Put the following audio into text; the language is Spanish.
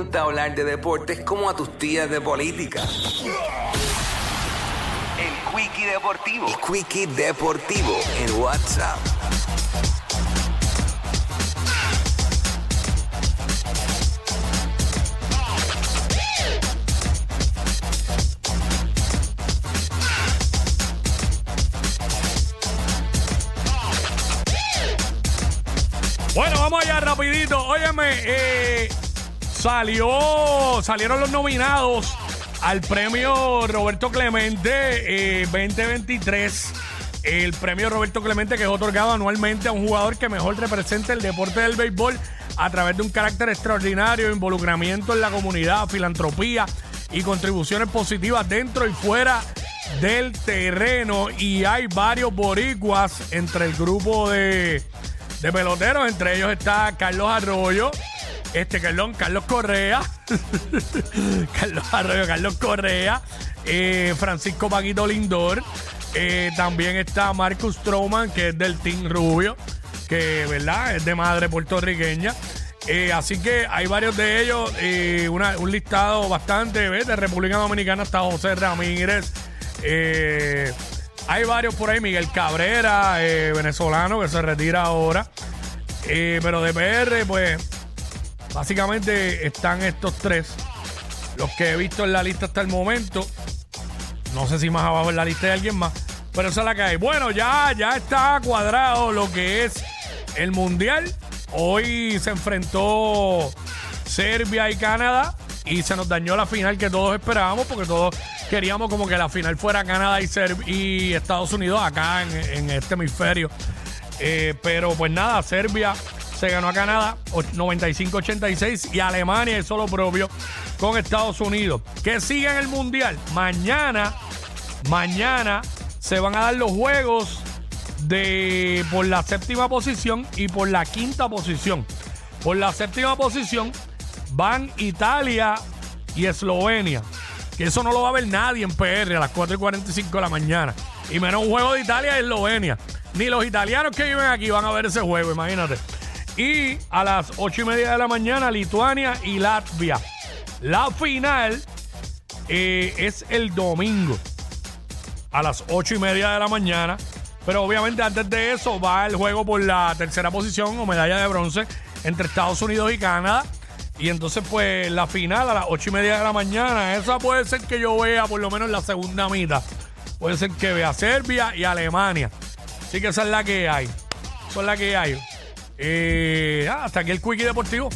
gusta hablar de deportes como a tus tías de política. El Quickie Deportivo. El Quickie Deportivo en WhatsApp. Bueno, vamos allá rapidito. Óyeme, eh, salió, salieron los nominados al premio Roberto Clemente eh, 2023. El premio Roberto Clemente que es otorgado anualmente a un jugador que mejor representa el deporte del béisbol a través de un carácter extraordinario, involucramiento en la comunidad, filantropía y contribuciones positivas dentro y fuera del terreno. Y hay varios boricuas entre el grupo de, de peloteros. Entre ellos está Carlos Arroyo, este Carlón, Carlos Correa, Carlos Arroyo, Carlos Correa, eh, Francisco Paquito Lindor. eh, también está Marcus Stroman, que es del Team Rubio, que verdad es de madre puertorriqueña. Eh, así que hay varios de ellos, eh, una- un listado bastante, ¿ves? De República Dominicana está José Ramírez. eh, hay varios por ahí, Miguel Cabrera, venezolano, que se retira ahora. Pero de PR, pues, básicamente están estos tres. Los que he visto en la lista hasta el momento. No sé si más abajo en la lista hay alguien más. Pero esa es la que hay. Bueno, ya, ya está cuadrado lo que es el Mundial. Hoy se enfrentó Serbia y Canadá. Y se nos dañó la final que todos esperábamos. Porque todos queríamos como que la final fuera Canadá y, Serb- y Estados Unidos acá en, en este hemisferio. Eh, pero pues nada, Serbia se ganó a Canadá och- 95-86 y Alemania hizo lo propio con Estados Unidos. Que sigue en el Mundial. Mañana, mañana se van a dar los juegos de por la séptima posición y por la quinta posición. Por la séptima posición van Italia y Eslovenia. Que eso no lo va a ver nadie en PR a las 4 y 45 de la mañana. Y menos un juego de Italia y Eslovenia. Ni los italianos que viven aquí van a ver ese juego, imagínate. Y a las 8 y media de la mañana, Lituania y Latvia. La final eh, es el domingo a las 8 y media de la mañana. Pero obviamente antes de eso va el juego por la tercera posición o medalla de bronce entre Estados Unidos y Canadá. Y entonces pues la final a las 8 y media de la mañana, esa puede ser que yo vea por lo menos la segunda mitad. Puede ser que vea Serbia y Alemania. Así que esa es la que hay. Esa es la que hay. Eh, ah, hasta aquí el Quickie Deportivo.